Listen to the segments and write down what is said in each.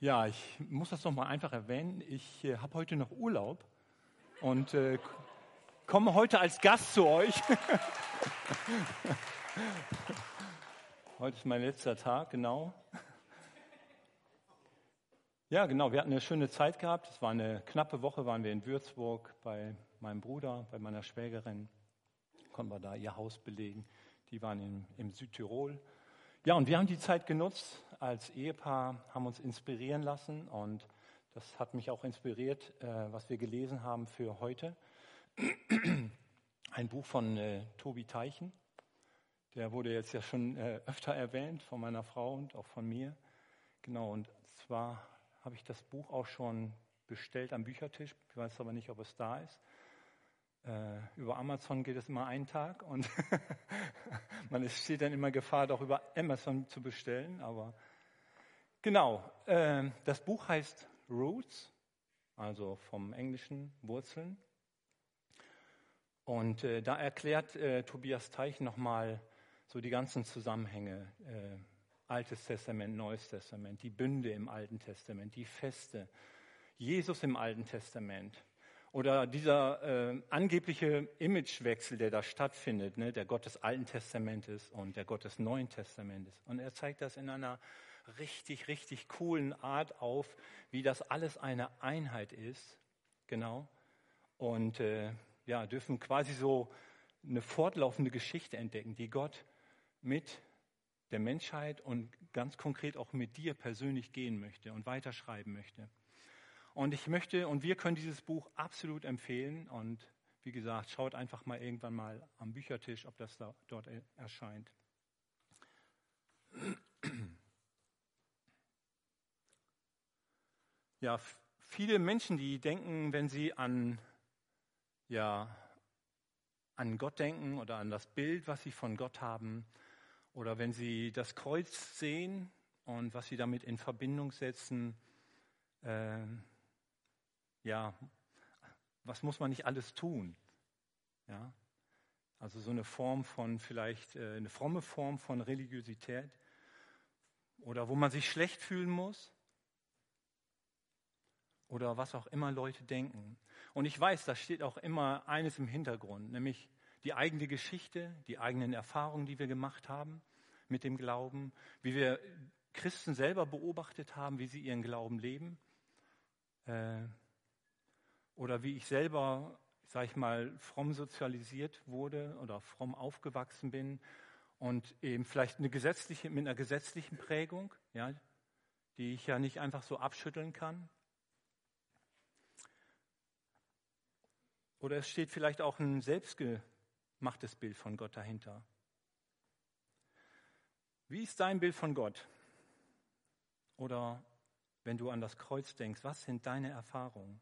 Ja, ich muss das noch mal einfach erwähnen. Ich äh, habe heute noch Urlaub und äh, komme heute als Gast zu euch. heute ist mein letzter Tag, genau. Ja, genau. Wir hatten eine schöne Zeit gehabt. Es war eine knappe Woche, waren wir in Würzburg bei meinem Bruder, bei meiner Schwägerin. Konnten wir da ihr Haus belegen. Die waren im, im Südtirol. Ja, und wir haben die Zeit genutzt als Ehepaar, haben uns inspirieren lassen und das hat mich auch inspiriert, äh, was wir gelesen haben für heute. Ein Buch von äh, Tobi Teichen. Der wurde jetzt ja schon äh, öfter erwähnt von meiner Frau und auch von mir. Genau, und zwar habe ich das Buch auch schon bestellt am Büchertisch. Ich weiß aber nicht, ob es da ist. Äh, über Amazon geht es immer einen Tag und man steht dann immer Gefahr, doch über Amazon zu bestellen. Aber genau, äh, das Buch heißt Roots, also vom englischen Wurzeln. Und äh, da erklärt äh, Tobias Teich nochmal so die ganzen Zusammenhänge. Äh, Altes Testament, Neues Testament, die Bünde im Alten Testament, die Feste, Jesus im Alten Testament. Oder dieser äh, angebliche Imagewechsel, der da stattfindet, ne, der Gott des Alten Testamentes und der Gott des Neuen Testamentes. Und er zeigt das in einer richtig, richtig coolen Art auf, wie das alles eine Einheit ist. Genau. Und äh, ja, dürfen quasi so eine fortlaufende Geschichte entdecken, die Gott mit der Menschheit und ganz konkret auch mit dir persönlich gehen möchte und weiterschreiben möchte. Und ich möchte, und wir können dieses Buch absolut empfehlen. Und wie gesagt, schaut einfach mal irgendwann mal am Büchertisch, ob das da, dort erscheint. Ja, viele Menschen, die denken, wenn sie an, ja, an Gott denken oder an das Bild, was sie von Gott haben, oder wenn sie das Kreuz sehen und was sie damit in Verbindung setzen, äh, ja, was muss man nicht alles tun? Ja, also so eine Form von vielleicht äh, eine fromme Form von Religiosität oder wo man sich schlecht fühlen muss oder was auch immer Leute denken. Und ich weiß, da steht auch immer eines im Hintergrund, nämlich die eigene Geschichte, die eigenen Erfahrungen, die wir gemacht haben mit dem Glauben, wie wir Christen selber beobachtet haben, wie sie ihren Glauben leben. Äh, oder wie ich selber, sag ich mal, fromm sozialisiert wurde oder fromm aufgewachsen bin und eben vielleicht eine gesetzliche, mit einer gesetzlichen Prägung, ja, die ich ja nicht einfach so abschütteln kann. Oder es steht vielleicht auch ein selbstgemachtes Bild von Gott dahinter. Wie ist dein Bild von Gott? Oder wenn du an das Kreuz denkst, was sind deine Erfahrungen?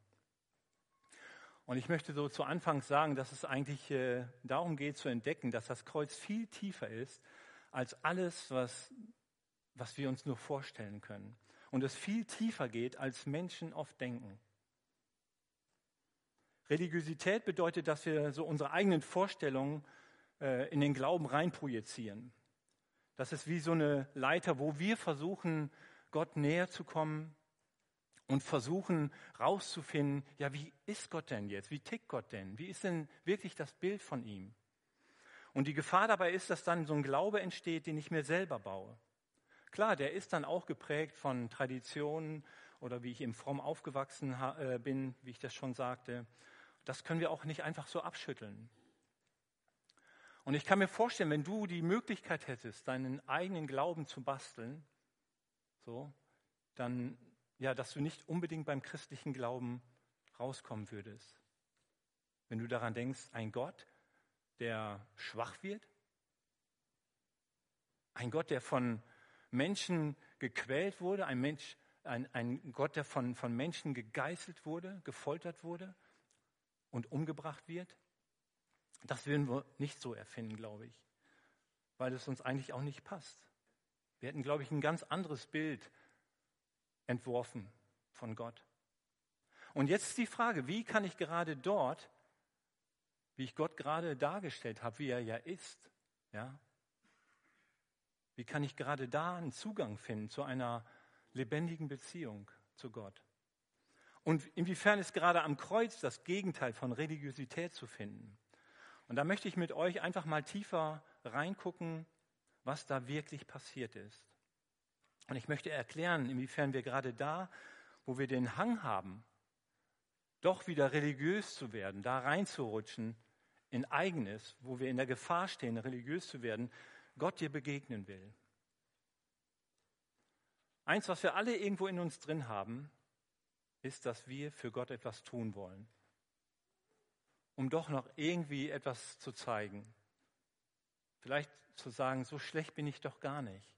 Und ich möchte so zu Anfang sagen, dass es eigentlich äh, darum geht zu entdecken, dass das Kreuz viel tiefer ist als alles, was, was wir uns nur vorstellen können. Und es viel tiefer geht, als Menschen oft denken. Religiosität bedeutet, dass wir so unsere eigenen Vorstellungen äh, in den Glauben reinprojizieren. Das ist wie so eine Leiter, wo wir versuchen, Gott näher zu kommen, und versuchen rauszufinden, ja, wie ist Gott denn jetzt? Wie tickt Gott denn? Wie ist denn wirklich das Bild von ihm? Und die Gefahr dabei ist, dass dann so ein Glaube entsteht, den ich mir selber baue. Klar, der ist dann auch geprägt von Traditionen oder wie ich im Fromm aufgewachsen äh, bin, wie ich das schon sagte. Das können wir auch nicht einfach so abschütteln. Und ich kann mir vorstellen, wenn du die Möglichkeit hättest, deinen eigenen Glauben zu basteln, so, dann ja, dass du nicht unbedingt beim christlichen Glauben rauskommen würdest. Wenn du daran denkst, ein Gott, der schwach wird, ein Gott, der von Menschen gequält wurde, ein, Mensch, ein, ein Gott, der von, von Menschen gegeißelt wurde, gefoltert wurde und umgebracht wird, das würden wir nicht so erfinden, glaube ich, weil es uns eigentlich auch nicht passt. Wir hätten, glaube ich, ein ganz anderes Bild entworfen von Gott. Und jetzt ist die Frage, wie kann ich gerade dort, wie ich Gott gerade dargestellt habe, wie er ja ist, ja, wie kann ich gerade da einen Zugang finden zu einer lebendigen Beziehung zu Gott. Und inwiefern ist gerade am Kreuz das Gegenteil von Religiosität zu finden? Und da möchte ich mit euch einfach mal tiefer reingucken, was da wirklich passiert ist. Und ich möchte erklären, inwiefern wir gerade da, wo wir den Hang haben, doch wieder religiös zu werden, da reinzurutschen in eigenes, wo wir in der Gefahr stehen, religiös zu werden, Gott dir begegnen will. Eins, was wir alle irgendwo in uns drin haben, ist, dass wir für Gott etwas tun wollen, um doch noch irgendwie etwas zu zeigen. Vielleicht zu sagen, so schlecht bin ich doch gar nicht.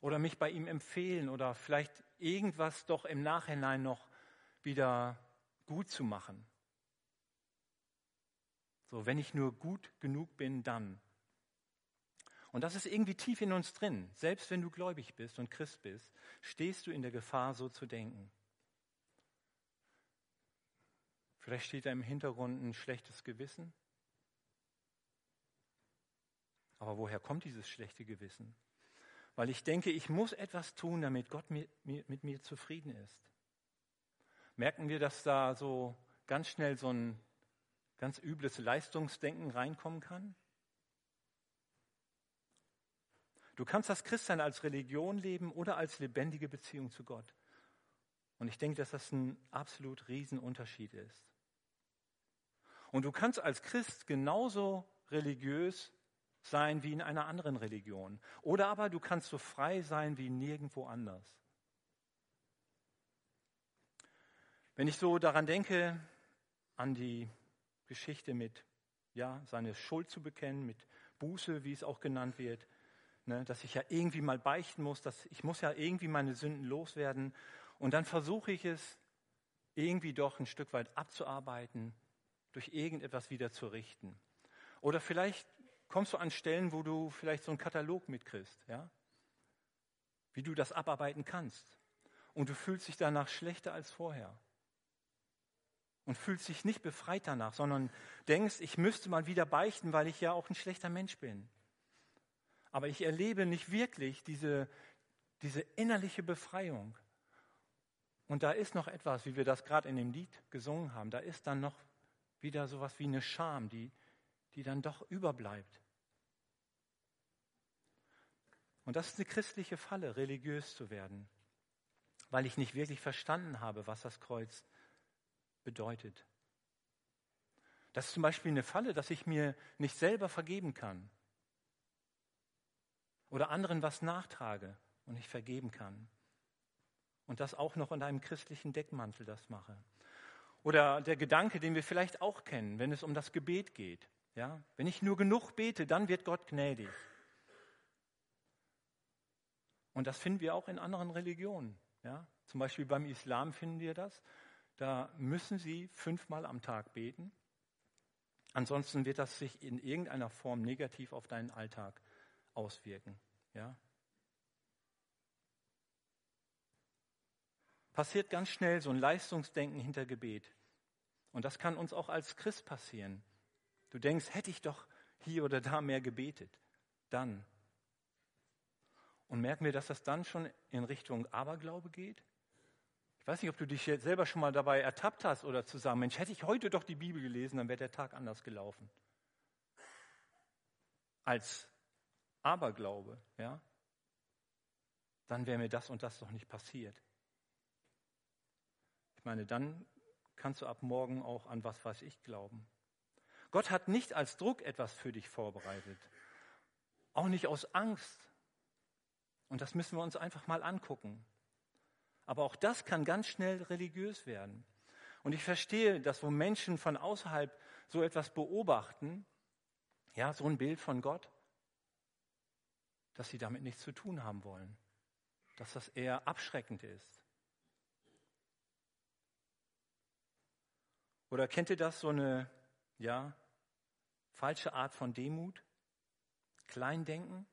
Oder mich bei ihm empfehlen oder vielleicht irgendwas doch im Nachhinein noch wieder gut zu machen. So, wenn ich nur gut genug bin, dann. Und das ist irgendwie tief in uns drin. Selbst wenn du gläubig bist und Christ bist, stehst du in der Gefahr, so zu denken. Vielleicht steht da im Hintergrund ein schlechtes Gewissen. Aber woher kommt dieses schlechte Gewissen? Weil ich denke, ich muss etwas tun, damit Gott mit mir, mit mir zufrieden ist. Merken wir, dass da so ganz schnell so ein ganz übles Leistungsdenken reinkommen kann? Du kannst das Christsein als Religion leben oder als lebendige Beziehung zu Gott. Und ich denke, dass das ein absolut Riesenunterschied ist. Und du kannst als Christ genauso religiös sein wie in einer anderen Religion. Oder aber du kannst so frei sein wie nirgendwo anders. Wenn ich so daran denke, an die Geschichte mit, ja, seine Schuld zu bekennen, mit Buße, wie es auch genannt wird, ne, dass ich ja irgendwie mal beichten muss, dass ich muss ja irgendwie meine Sünden loswerden. Und dann versuche ich es irgendwie doch ein Stück weit abzuarbeiten, durch irgendetwas wieder zu richten. Oder vielleicht kommst du an Stellen, wo du vielleicht so einen Katalog mitkriegst, ja? Wie du das abarbeiten kannst. Und du fühlst dich danach schlechter als vorher. Und fühlst dich nicht befreit danach, sondern denkst, ich müsste mal wieder beichten, weil ich ja auch ein schlechter Mensch bin. Aber ich erlebe nicht wirklich diese, diese innerliche Befreiung. Und da ist noch etwas, wie wir das gerade in dem Lied gesungen haben, da ist dann noch wieder sowas wie eine Scham, die, die dann doch überbleibt. Und das ist eine christliche Falle, religiös zu werden, weil ich nicht wirklich verstanden habe, was das Kreuz bedeutet. Das ist zum Beispiel eine Falle, dass ich mir nicht selber vergeben kann oder anderen was nachtrage und nicht vergeben kann. Und das auch noch unter einem christlichen Deckmantel das mache. Oder der Gedanke, den wir vielleicht auch kennen, wenn es um das Gebet geht. Ja? Wenn ich nur genug bete, dann wird Gott gnädig. Und das finden wir auch in anderen Religionen. Ja? Zum Beispiel beim Islam finden wir das. Da müssen sie fünfmal am Tag beten. Ansonsten wird das sich in irgendeiner Form negativ auf deinen Alltag auswirken. Ja? passiert ganz schnell so ein Leistungsdenken hinter Gebet. Und das kann uns auch als Christ passieren. Du denkst, hätte ich doch hier oder da mehr gebetet. Dann. Und merken wir, dass das dann schon in Richtung Aberglaube geht? Ich weiß nicht, ob du dich jetzt selber schon mal dabei ertappt hast oder zu sagen, Mensch, hätte ich heute doch die Bibel gelesen, dann wäre der Tag anders gelaufen. Als Aberglaube, ja? Dann wäre mir das und das doch nicht passiert meine, dann kannst du ab morgen auch an was weiß ich glauben. Gott hat nicht als Druck etwas für dich vorbereitet, auch nicht aus Angst. Und das müssen wir uns einfach mal angucken. Aber auch das kann ganz schnell religiös werden. Und ich verstehe, dass wo Menschen von außerhalb so etwas beobachten, ja, so ein Bild von Gott, dass sie damit nichts zu tun haben wollen, dass das eher abschreckend ist. Oder kennt ihr das, so eine, ja, falsche Art von Demut? Kleindenken?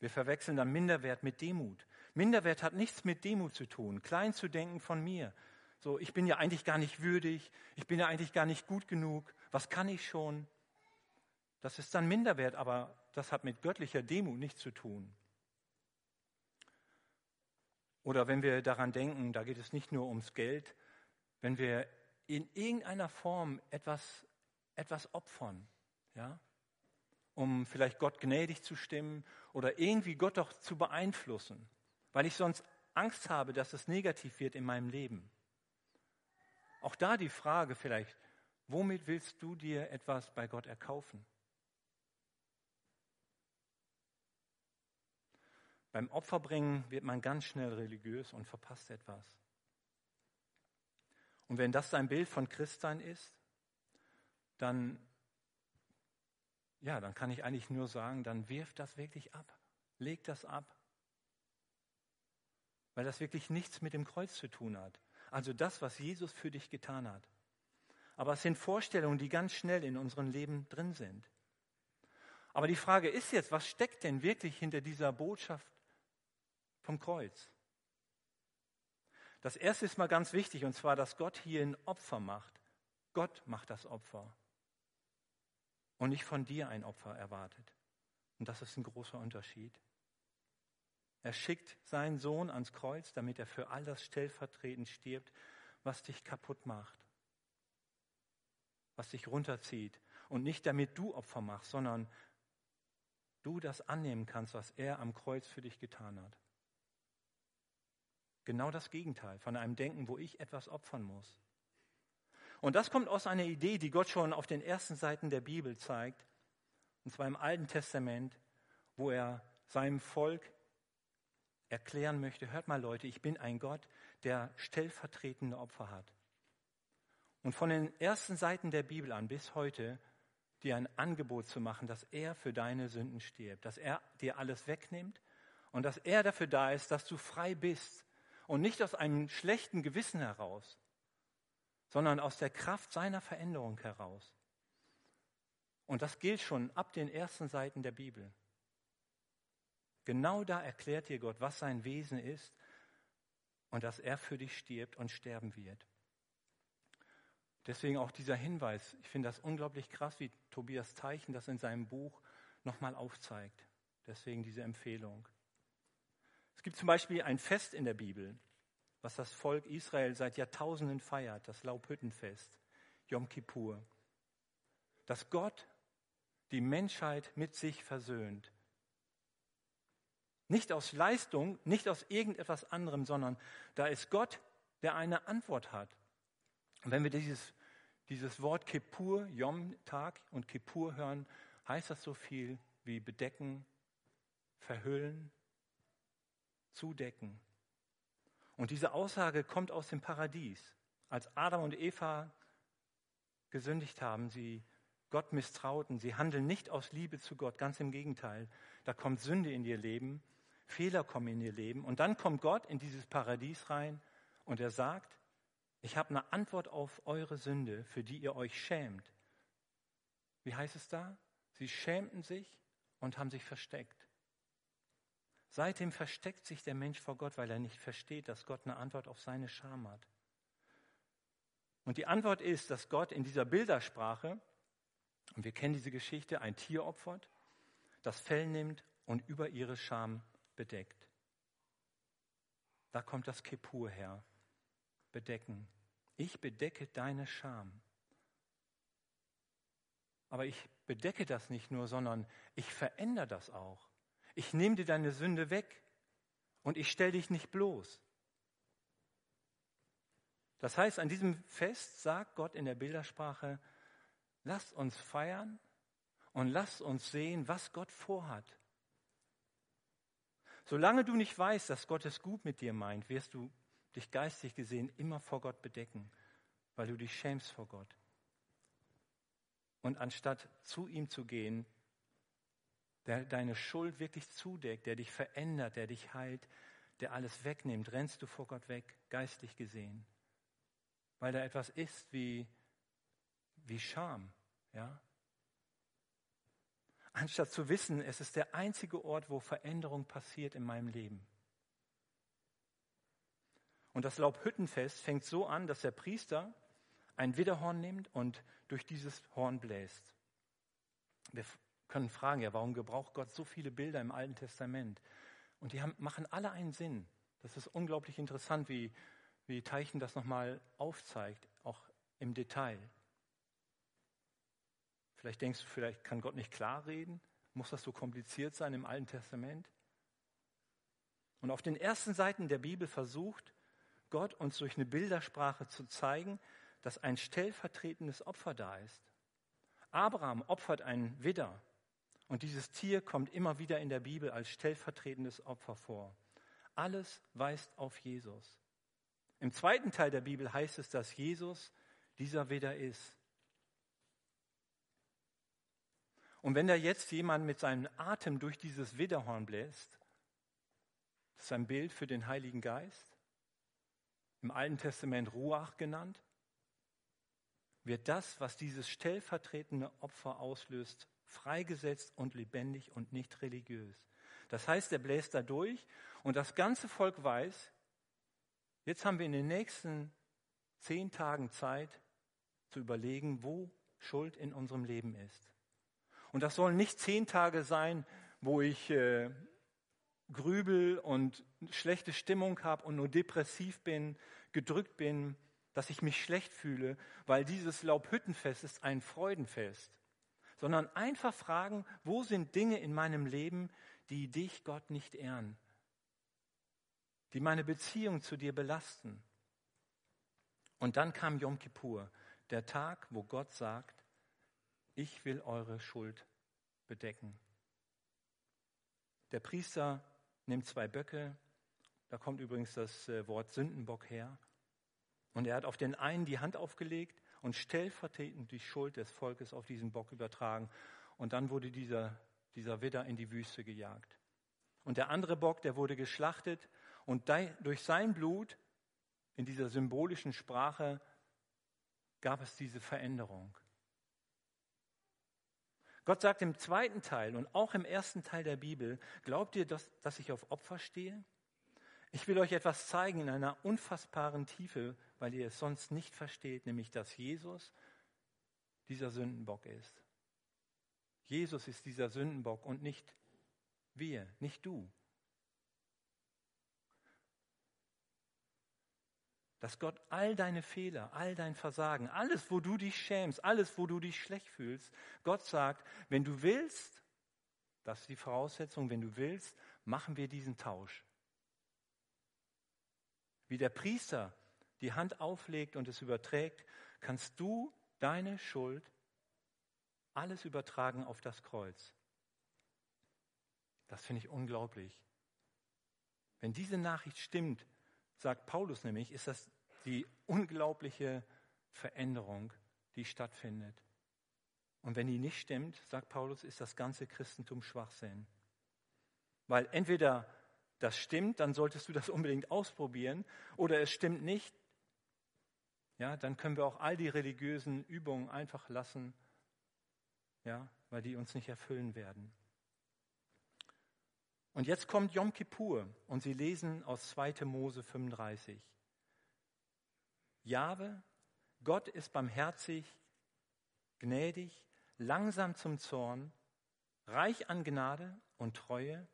Wir verwechseln dann Minderwert mit Demut. Minderwert hat nichts mit Demut zu tun. Klein zu denken von mir. So, ich bin ja eigentlich gar nicht würdig. Ich bin ja eigentlich gar nicht gut genug. Was kann ich schon? Das ist dann Minderwert, aber das hat mit göttlicher Demut nichts zu tun. Oder wenn wir daran denken, da geht es nicht nur ums Geld, wenn wir in irgendeiner Form etwas, etwas opfern, ja, um vielleicht Gott gnädig zu stimmen oder irgendwie Gott doch zu beeinflussen, weil ich sonst Angst habe, dass es negativ wird in meinem Leben. Auch da die Frage vielleicht, womit willst du dir etwas bei Gott erkaufen? Beim Opferbringen wird man ganz schnell religiös und verpasst etwas. Und wenn das dein Bild von Christsein ist, dann, ja, dann kann ich eigentlich nur sagen, dann wirf das wirklich ab. Leg das ab. Weil das wirklich nichts mit dem Kreuz zu tun hat. Also das, was Jesus für dich getan hat. Aber es sind Vorstellungen, die ganz schnell in unserem Leben drin sind. Aber die Frage ist jetzt, was steckt denn wirklich hinter dieser Botschaft vom Kreuz? Das erste ist mal ganz wichtig, und zwar, dass Gott hier ein Opfer macht. Gott macht das Opfer. Und nicht von dir ein Opfer erwartet. Und das ist ein großer Unterschied. Er schickt seinen Sohn ans Kreuz, damit er für all das stellvertretend stirbt, was dich kaputt macht, was dich runterzieht. Und nicht damit du Opfer machst, sondern du das annehmen kannst, was er am Kreuz für dich getan hat. Genau das Gegenteil von einem Denken, wo ich etwas opfern muss. Und das kommt aus einer Idee, die Gott schon auf den ersten Seiten der Bibel zeigt, und zwar im Alten Testament, wo er seinem Volk erklären möchte, hört mal Leute, ich bin ein Gott, der stellvertretende Opfer hat. Und von den ersten Seiten der Bibel an bis heute dir ein Angebot zu machen, dass er für deine Sünden stirbt, dass er dir alles wegnimmt und dass er dafür da ist, dass du frei bist, und nicht aus einem schlechten Gewissen heraus, sondern aus der Kraft seiner Veränderung heraus. Und das gilt schon ab den ersten Seiten der Bibel. Genau da erklärt dir Gott, was sein Wesen ist und dass er für dich stirbt und sterben wird. Deswegen auch dieser Hinweis. Ich finde das unglaublich krass, wie Tobias Teichen das in seinem Buch nochmal aufzeigt. Deswegen diese Empfehlung. Es gibt zum Beispiel ein Fest in der Bibel, was das Volk Israel seit Jahrtausenden feiert, das Laubhüttenfest, Yom Kippur. Dass Gott die Menschheit mit sich versöhnt. Nicht aus Leistung, nicht aus irgendetwas anderem, sondern da ist Gott, der eine Antwort hat. Und wenn wir dieses, dieses Wort Kippur, Yom, Tag und Kippur hören, heißt das so viel wie bedecken, verhüllen, zudecken. Und diese Aussage kommt aus dem Paradies. Als Adam und Eva gesündigt haben, sie Gott misstrauten, sie handeln nicht aus Liebe zu Gott, ganz im Gegenteil. Da kommt Sünde in ihr Leben, Fehler kommen in ihr Leben und dann kommt Gott in dieses Paradies rein und er sagt, ich habe eine Antwort auf eure Sünde, für die ihr euch schämt. Wie heißt es da? Sie schämten sich und haben sich versteckt. Seitdem versteckt sich der Mensch vor Gott, weil er nicht versteht, dass Gott eine Antwort auf seine Scham hat. Und die Antwort ist, dass Gott in dieser Bildersprache, und wir kennen diese Geschichte, ein Tier opfert, das Fell nimmt und über ihre Scham bedeckt. Da kommt das Kepur her. Bedecken. Ich bedecke deine Scham. Aber ich bedecke das nicht nur, sondern ich verändere das auch ich nehme dir deine Sünde weg und ich stelle dich nicht bloß. Das heißt, an diesem Fest sagt Gott in der Bildersprache, lasst uns feiern und lasst uns sehen, was Gott vorhat. Solange du nicht weißt, dass Gott es gut mit dir meint, wirst du dich geistig gesehen immer vor Gott bedecken, weil du dich schämst vor Gott. Und anstatt zu ihm zu gehen, der deine Schuld wirklich zudeckt, der dich verändert, der dich heilt, der alles wegnimmt, rennst du vor Gott weg, geistlich gesehen. Weil da etwas ist wie, wie Scham, ja. Anstatt zu wissen, es ist der einzige Ort, wo Veränderung passiert in meinem Leben. Und das Laubhüttenfest fängt so an, dass der Priester ein Widderhorn nimmt und durch dieses Horn bläst. Können fragen, ja, warum gebraucht Gott so viele Bilder im Alten Testament? Und die haben, machen alle einen Sinn. Das ist unglaublich interessant, wie, wie Teichen das nochmal aufzeigt, auch im Detail. Vielleicht denkst du, vielleicht kann Gott nicht klar reden. Muss das so kompliziert sein im Alten Testament? Und auf den ersten Seiten der Bibel versucht Gott uns durch eine Bildersprache zu zeigen, dass ein stellvertretendes Opfer da ist. Abraham opfert einen Widder und dieses Tier kommt immer wieder in der Bibel als stellvertretendes Opfer vor. Alles weist auf Jesus. Im zweiten Teil der Bibel heißt es, dass Jesus dieser Widder ist. Und wenn da jetzt jemand mit seinem Atem durch dieses Widderhorn bläst, das ist ein Bild für den Heiligen Geist, im Alten Testament Ruach genannt, wird das, was dieses stellvertretende Opfer auslöst, freigesetzt und lebendig und nicht religiös. Das heißt, er bläst da durch und das ganze Volk weiß, jetzt haben wir in den nächsten zehn Tagen Zeit zu überlegen, wo Schuld in unserem Leben ist. Und das sollen nicht zehn Tage sein, wo ich äh, grübel und schlechte Stimmung habe und nur depressiv bin, gedrückt bin, dass ich mich schlecht fühle, weil dieses Laubhüttenfest ist ein Freudenfest, sondern einfach fragen, wo sind Dinge in meinem Leben, die dich, Gott, nicht ehren, die meine Beziehung zu dir belasten. Und dann kam Yom Kippur, der Tag, wo Gott sagt, ich will eure Schuld bedecken. Der Priester nimmt zwei Böcke, da kommt übrigens das äh, Wort Sündenbock her, und er hat auf den einen die Hand aufgelegt und stellvertretend die Schuld des Volkes auf diesen Bock übertragen. Und dann wurde dieser, dieser Widder in die Wüste gejagt. Und der andere Bock, der wurde geschlachtet und durch sein Blut in dieser symbolischen Sprache gab es diese Veränderung. Gott sagt im zweiten Teil und auch im ersten Teil der Bibel, glaubt ihr, dass, dass ich auf Opfer stehe? Ich will euch etwas zeigen in einer unfassbaren Tiefe, weil ihr es sonst nicht versteht, nämlich dass Jesus dieser Sündenbock ist. Jesus ist dieser Sündenbock und nicht wir, nicht du. dass Gott all deine Fehler, all dein Versagen, alles, wo du dich schämst, alles, wo du dich schlecht fühlst, Gott sagt, wenn du willst, das ist die Voraussetzung, wenn du willst, machen wir diesen Tausch. Wie der Priester die Hand auflegt und es überträgt, kannst du deine Schuld alles übertragen auf das Kreuz. Das finde ich unglaublich. Wenn diese Nachricht stimmt, sagt Paulus nämlich, ist das die unglaubliche Veränderung, die stattfindet. Und wenn die nicht stimmt, sagt Paulus, ist das ganze Christentum Schwachsinn. Weil entweder das stimmt, dann solltest du das unbedingt ausprobieren, oder es stimmt nicht, ja, dann können wir auch all die religiösen Übungen einfach lassen, ja, weil die uns nicht erfüllen werden. Und jetzt kommt Yom Kippur und Sie lesen aus 2. Mose 35. Jahwe, Gott ist barmherzig, gnädig, langsam zum Zorn, reich an Gnade und Treue,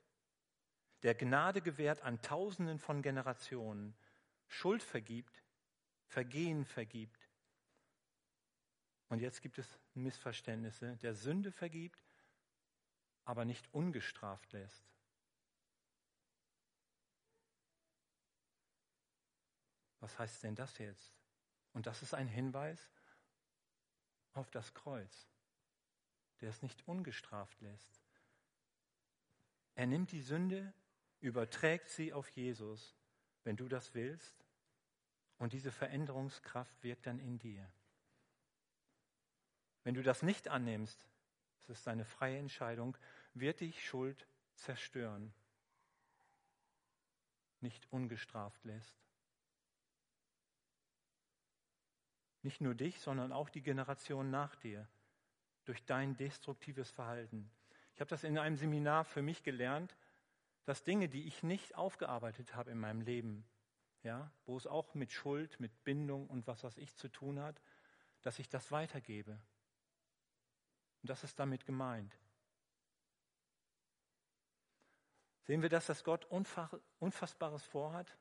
der Gnade gewährt an Tausenden von Generationen, Schuld vergibt, Vergehen vergibt. Und jetzt gibt es Missverständnisse, der Sünde vergibt, aber nicht ungestraft lässt. Was heißt denn das jetzt? Und das ist ein Hinweis auf das Kreuz, der es nicht ungestraft lässt. Er nimmt die Sünde, überträgt sie auf Jesus, wenn du das willst, und diese Veränderungskraft wirkt dann in dir. Wenn du das nicht annimmst, das ist deine freie Entscheidung, wird dich Schuld zerstören, nicht ungestraft lässt. Nicht nur dich, sondern auch die Generation nach dir durch dein destruktives Verhalten. Ich habe das in einem Seminar für mich gelernt, dass Dinge, die ich nicht aufgearbeitet habe in meinem Leben, ja, wo es auch mit Schuld, mit Bindung und was weiß ich zu tun hat, dass ich das weitergebe. Und das ist damit gemeint. Sehen wir das, dass Gott Unfassbares vorhat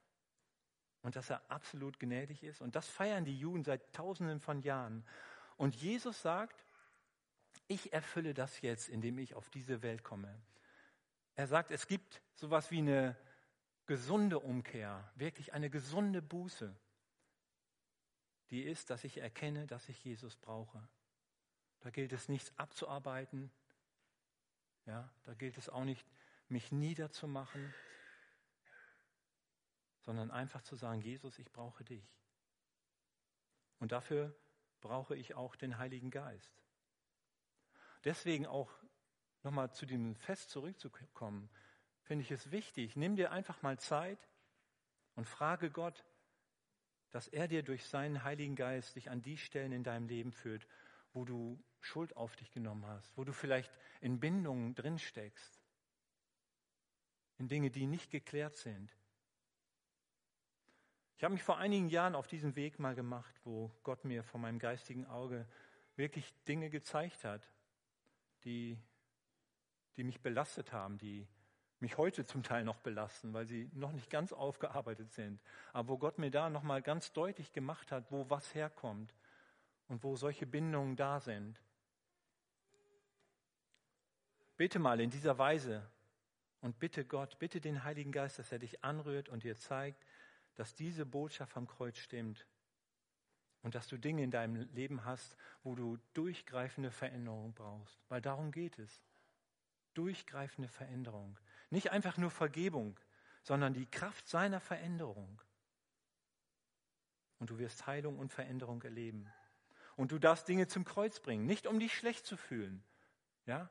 und dass er absolut gnädig ist? Und das feiern die Juden seit Tausenden von Jahren. Und Jesus sagt, ich erfülle das jetzt, indem ich auf diese Welt komme. Er sagt, es gibt sowas wie eine gesunde Umkehr, wirklich eine gesunde Buße. Die ist, dass ich erkenne, dass ich Jesus brauche. Da gilt es nichts abzuarbeiten. Ja, da gilt es auch nicht, mich niederzumachen, sondern einfach zu sagen, Jesus, ich brauche dich. Und dafür brauche ich auch den Heiligen Geist. Deswegen auch nochmal zu dem Fest zurückzukommen, finde ich es wichtig. Nimm dir einfach mal Zeit und frage Gott, dass er dir durch seinen Heiligen Geist dich an die Stellen in deinem Leben führt, wo du Schuld auf dich genommen hast, wo du vielleicht in Bindungen drin steckst, in Dinge, die nicht geklärt sind. Ich habe mich vor einigen Jahren auf diesem Weg mal gemacht, wo Gott mir vor meinem geistigen Auge wirklich Dinge gezeigt hat, die, die mich belastet haben, die mich heute zum Teil noch belasten, weil sie noch nicht ganz aufgearbeitet sind. Aber wo Gott mir da nochmal ganz deutlich gemacht hat, wo was herkommt und wo solche Bindungen da sind. Bete mal in dieser Weise und bitte Gott, bitte den Heiligen Geist, dass er dich anrührt und dir zeigt, dass diese Botschaft am Kreuz stimmt und dass du Dinge in deinem Leben hast, wo du durchgreifende Veränderung brauchst. Weil darum geht es. Durchgreifende Veränderung. Nicht einfach nur Vergebung, sondern die Kraft seiner Veränderung. Und du wirst Heilung und Veränderung erleben. Und du darfst Dinge zum Kreuz bringen, nicht um dich schlecht zu fühlen, ja,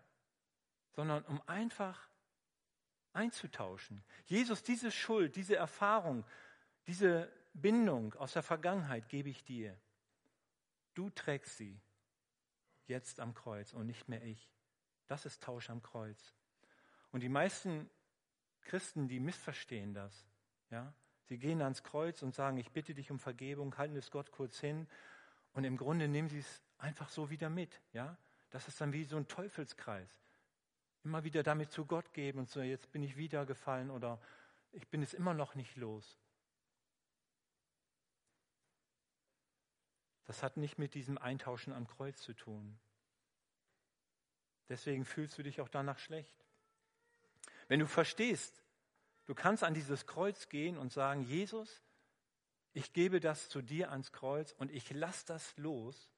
sondern um einfach einzutauschen. Jesus, diese Schuld, diese Erfahrung, diese Bindung aus der Vergangenheit gebe ich dir. Du trägst sie jetzt am Kreuz und nicht mehr ich. Das ist Tausch am Kreuz. Und die meisten Christen, die missverstehen das. Ja? Sie gehen ans Kreuz und sagen, ich bitte dich um Vergebung, halten es Gott kurz hin und im Grunde nehmen sie es einfach so wieder mit. Ja? Das ist dann wie so ein Teufelskreis. Immer wieder damit zu Gott geben und so, jetzt bin ich wieder gefallen oder ich bin es immer noch nicht los. Das hat nicht mit diesem Eintauschen am Kreuz zu tun. Deswegen fühlst du dich auch danach schlecht. Wenn du verstehst, du kannst an dieses Kreuz gehen und sagen, Jesus, ich gebe das zu dir ans Kreuz und ich lasse das los.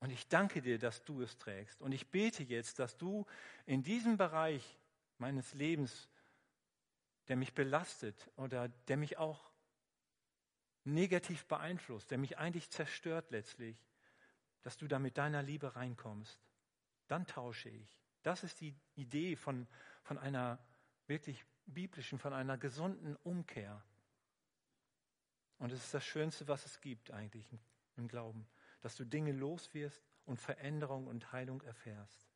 Und ich danke dir, dass du es trägst. Und ich bete jetzt, dass du in diesem Bereich meines Lebens, der mich belastet oder der mich auch negativ beeinflusst, der mich eigentlich zerstört letztlich, dass du da mit deiner Liebe reinkommst. Dann tausche ich. Das ist die Idee von, von einer wirklich biblischen, von einer gesunden Umkehr. Und es ist das Schönste, was es gibt eigentlich im Glauben, dass du Dinge loswirst und Veränderung und Heilung erfährst.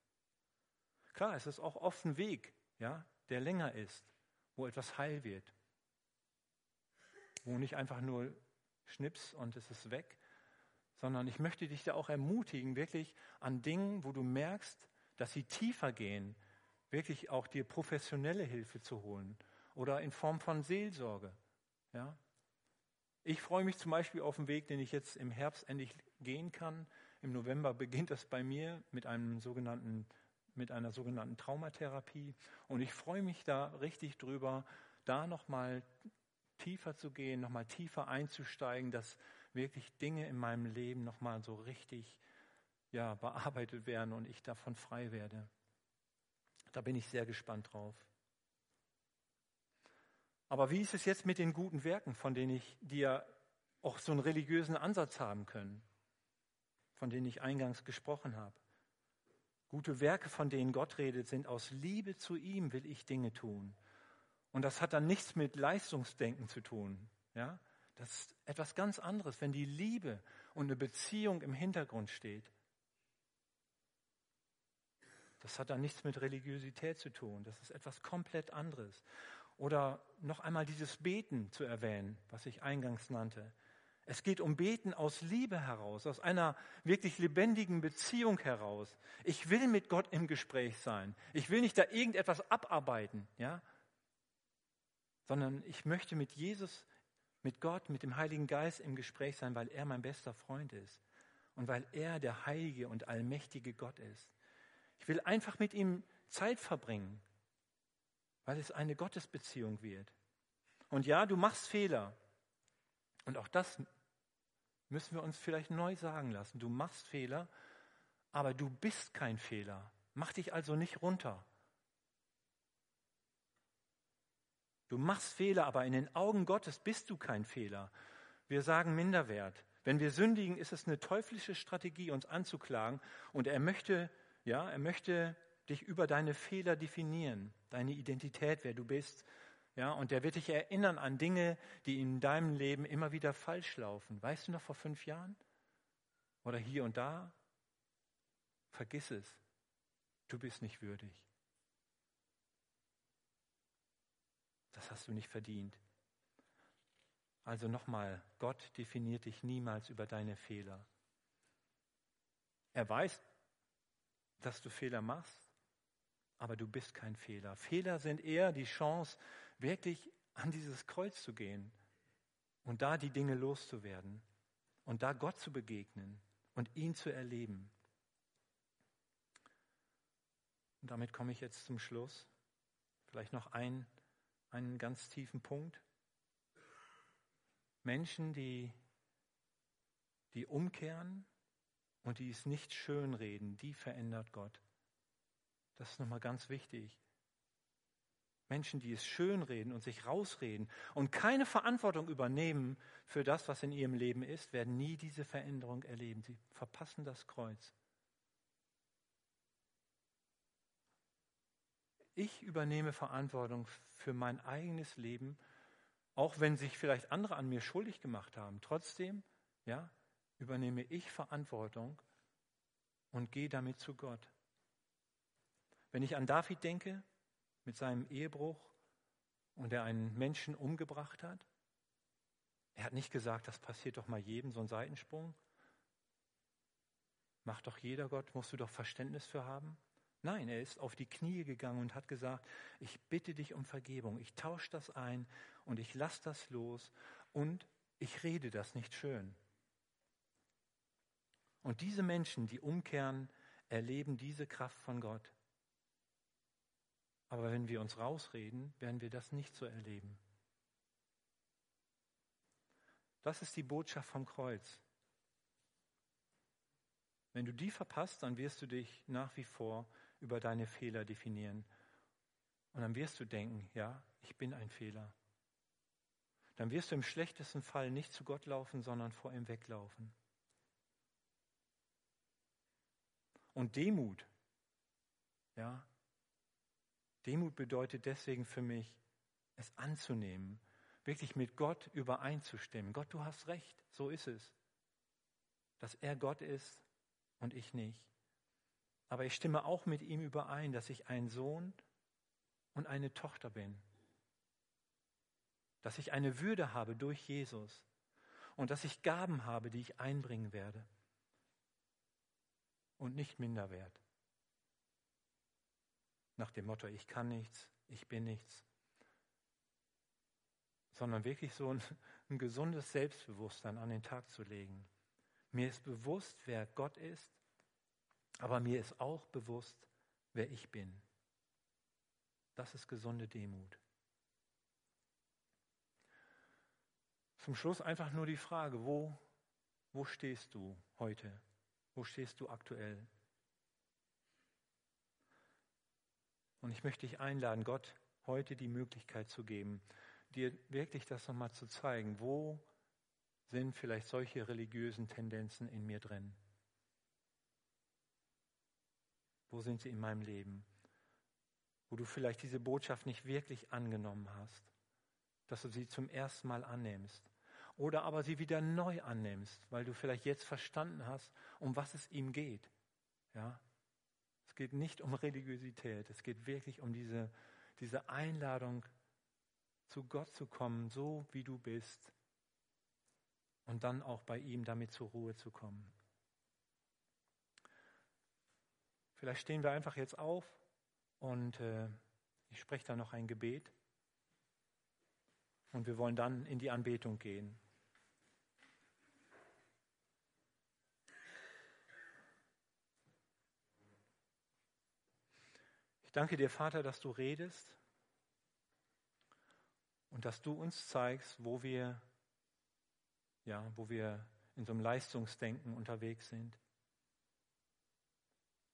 Klar, es ist auch oft ein Weg, ja, der länger ist, wo etwas heil wird wo nicht einfach nur Schnips und es ist weg, sondern ich möchte dich da auch ermutigen, wirklich an Dingen, wo du merkst, dass sie tiefer gehen, wirklich auch dir professionelle Hilfe zu holen oder in Form von Seelsorge. Ja? Ich freue mich zum Beispiel auf den Weg, den ich jetzt im Herbst endlich gehen kann. Im November beginnt das bei mir mit einem sogenannten mit einer sogenannten Traumatherapie und ich freue mich da richtig drüber, da nochmal tiefer zu gehen, nochmal tiefer einzusteigen, dass wirklich Dinge in meinem Leben nochmal so richtig ja, bearbeitet werden und ich davon frei werde. Da bin ich sehr gespannt drauf. Aber wie ist es jetzt mit den guten Werken, von denen ich, ja auch so einen religiösen Ansatz haben können, von denen ich eingangs gesprochen habe? Gute Werke, von denen Gott redet, sind aus Liebe zu ihm will ich Dinge tun. Und das hat dann nichts mit Leistungsdenken zu tun. Ja? Das ist etwas ganz anderes, wenn die Liebe und eine Beziehung im Hintergrund steht. Das hat dann nichts mit Religiosität zu tun. Das ist etwas komplett anderes. Oder noch einmal dieses Beten zu erwähnen, was ich eingangs nannte. Es geht um Beten aus Liebe heraus, aus einer wirklich lebendigen Beziehung heraus. Ich will mit Gott im Gespräch sein. Ich will nicht da irgendetwas abarbeiten, ja? Sondern ich möchte mit Jesus, mit Gott, mit dem Heiligen Geist im Gespräch sein, weil er mein bester Freund ist und weil er der heilige und allmächtige Gott ist. Ich will einfach mit ihm Zeit verbringen, weil es eine Gottesbeziehung wird. Und ja, du machst Fehler. Und auch das müssen wir uns vielleicht neu sagen lassen. Du machst Fehler, aber du bist kein Fehler. Mach dich also nicht runter. Du machst Fehler, aber in den Augen Gottes bist du kein Fehler. Wir sagen Minderwert. Wenn wir sündigen, ist es eine teuflische Strategie, uns anzuklagen. Und er möchte, ja, er möchte dich über deine Fehler definieren, deine Identität, wer du bist. Ja, und der wird dich erinnern an Dinge, die in deinem Leben immer wieder falsch laufen. Weißt du noch vor fünf Jahren? Oder hier und da? Vergiss es. Du bist nicht würdig. Das hast du nicht verdient. Also nochmal, Gott definiert dich niemals über deine Fehler. Er weiß, dass du Fehler machst, aber du bist kein Fehler. Fehler sind eher die Chance, wirklich an dieses Kreuz zu gehen und da die Dinge loszuwerden und da Gott zu begegnen und ihn zu erleben. Und damit komme ich jetzt zum Schluss. Vielleicht noch ein, einen ganz tiefen Punkt. Menschen, die, die umkehren und die es nicht schönreden, die verändert Gott. Das ist nochmal ganz wichtig. Menschen, die es schönreden und sich rausreden und keine Verantwortung übernehmen für das, was in ihrem Leben ist, werden nie diese Veränderung erleben. Sie verpassen das Kreuz. Ich übernehme Verantwortung für mein eigenes Leben, auch wenn sich vielleicht andere an mir schuldig gemacht haben. Trotzdem, ja, übernehme ich Verantwortung und gehe damit zu Gott. Wenn ich an David denke, mit seinem Ehebruch und er einen Menschen umgebracht hat? Er hat nicht gesagt, das passiert doch mal jedem, so ein Seitensprung. Macht doch jeder Gott, musst du doch Verständnis für haben. Nein, er ist auf die Knie gegangen und hat gesagt, ich bitte dich um Vergebung, ich tausche das ein und ich lasse das los und ich rede das nicht schön. Und diese Menschen, die umkehren, erleben diese Kraft von Gott. Aber wenn wir uns rausreden, werden wir das nicht so erleben. Das ist die Botschaft vom Kreuz. Wenn du die verpasst, dann wirst du dich nach wie vor über deine Fehler definieren. Und dann wirst du denken, ja, ich bin ein Fehler. Dann wirst du im schlechtesten Fall nicht zu Gott laufen, sondern vor ihm weglaufen. Und Demut, ja, Demut bedeutet deswegen für mich, es anzunehmen, wirklich mit Gott übereinzustimmen. Gott, du hast recht, so ist es. Dass er Gott ist und ich nicht. Aber ich stimme auch mit ihm überein, dass ich ein Sohn und eine Tochter bin. Dass ich eine Würde habe durch Jesus und dass ich Gaben habe, die ich einbringen werde. Und nicht minder wert nach dem Motto, ich kann nichts, ich bin nichts, sondern wirklich so ein, ein gesundes Selbstbewusstsein an den Tag zu legen. Mir ist bewusst, wer Gott ist, aber mir ist auch bewusst, wer ich bin. Das ist gesunde Demut. Zum Schluss einfach nur die Frage, wo, wo stehst du heute? Wo stehst du aktuell? Und ich möchte dich einladen, Gott heute die Möglichkeit zu geben, dir wirklich das nochmal zu zeigen. Wo sind vielleicht solche religiösen Tendenzen in mir drin? Wo sind sie in meinem Leben? Wo du vielleicht diese Botschaft nicht wirklich angenommen hast, dass du sie zum ersten Mal annimmst. Oder aber sie wieder neu annimmst, weil du vielleicht jetzt verstanden hast, um was es ihm geht. Ja, geht nicht um Religiosität, es geht wirklich um diese, diese Einladung, zu Gott zu kommen, so wie du bist. und dann auch bei ihm damit zur Ruhe zu kommen. Vielleicht stehen wir einfach jetzt auf und äh, ich spreche da noch ein Gebet und wir wollen dann in die Anbetung gehen. Ich danke dir, Vater, dass du redest und dass du uns zeigst, wo wir, ja, wo wir in so einem Leistungsdenken unterwegs sind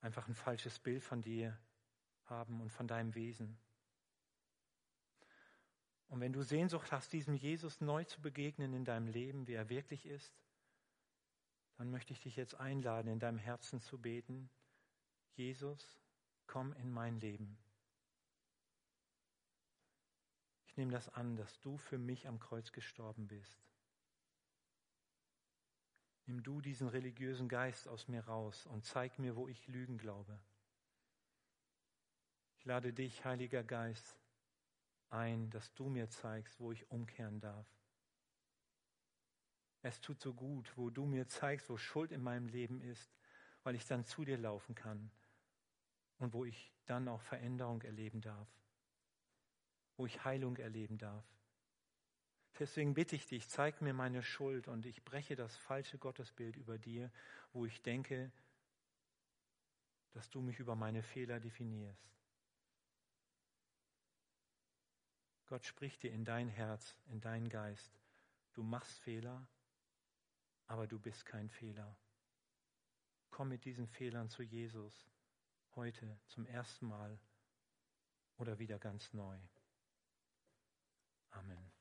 einfach ein falsches Bild von dir haben und von deinem Wesen. Und wenn du Sehnsucht hast, diesem Jesus neu zu begegnen in deinem Leben, wie er wirklich ist, dann möchte ich dich jetzt einladen, in deinem Herzen zu beten, Jesus, komm in mein Leben. Ich nehme das an, dass du für mich am Kreuz gestorben bist. Nimm du diesen religiösen Geist aus mir raus und zeig mir, wo ich Lügen glaube. Ich lade dich, Heiliger Geist, ein, dass du mir zeigst, wo ich umkehren darf. Es tut so gut, wo du mir zeigst, wo Schuld in meinem Leben ist, weil ich dann zu dir laufen kann und wo ich dann auch Veränderung erleben darf, wo ich Heilung erleben darf. Deswegen bitte ich dich, zeig mir meine Schuld und ich breche das falsche Gottesbild über dir, wo ich denke, dass du mich über meine Fehler definierst. Gott spricht dir in dein Herz, in deinen Geist. Du machst Fehler, aber du bist kein Fehler. Komm mit diesen Fehlern zu Jesus heute zum ersten Mal oder wieder ganz neu. Amen.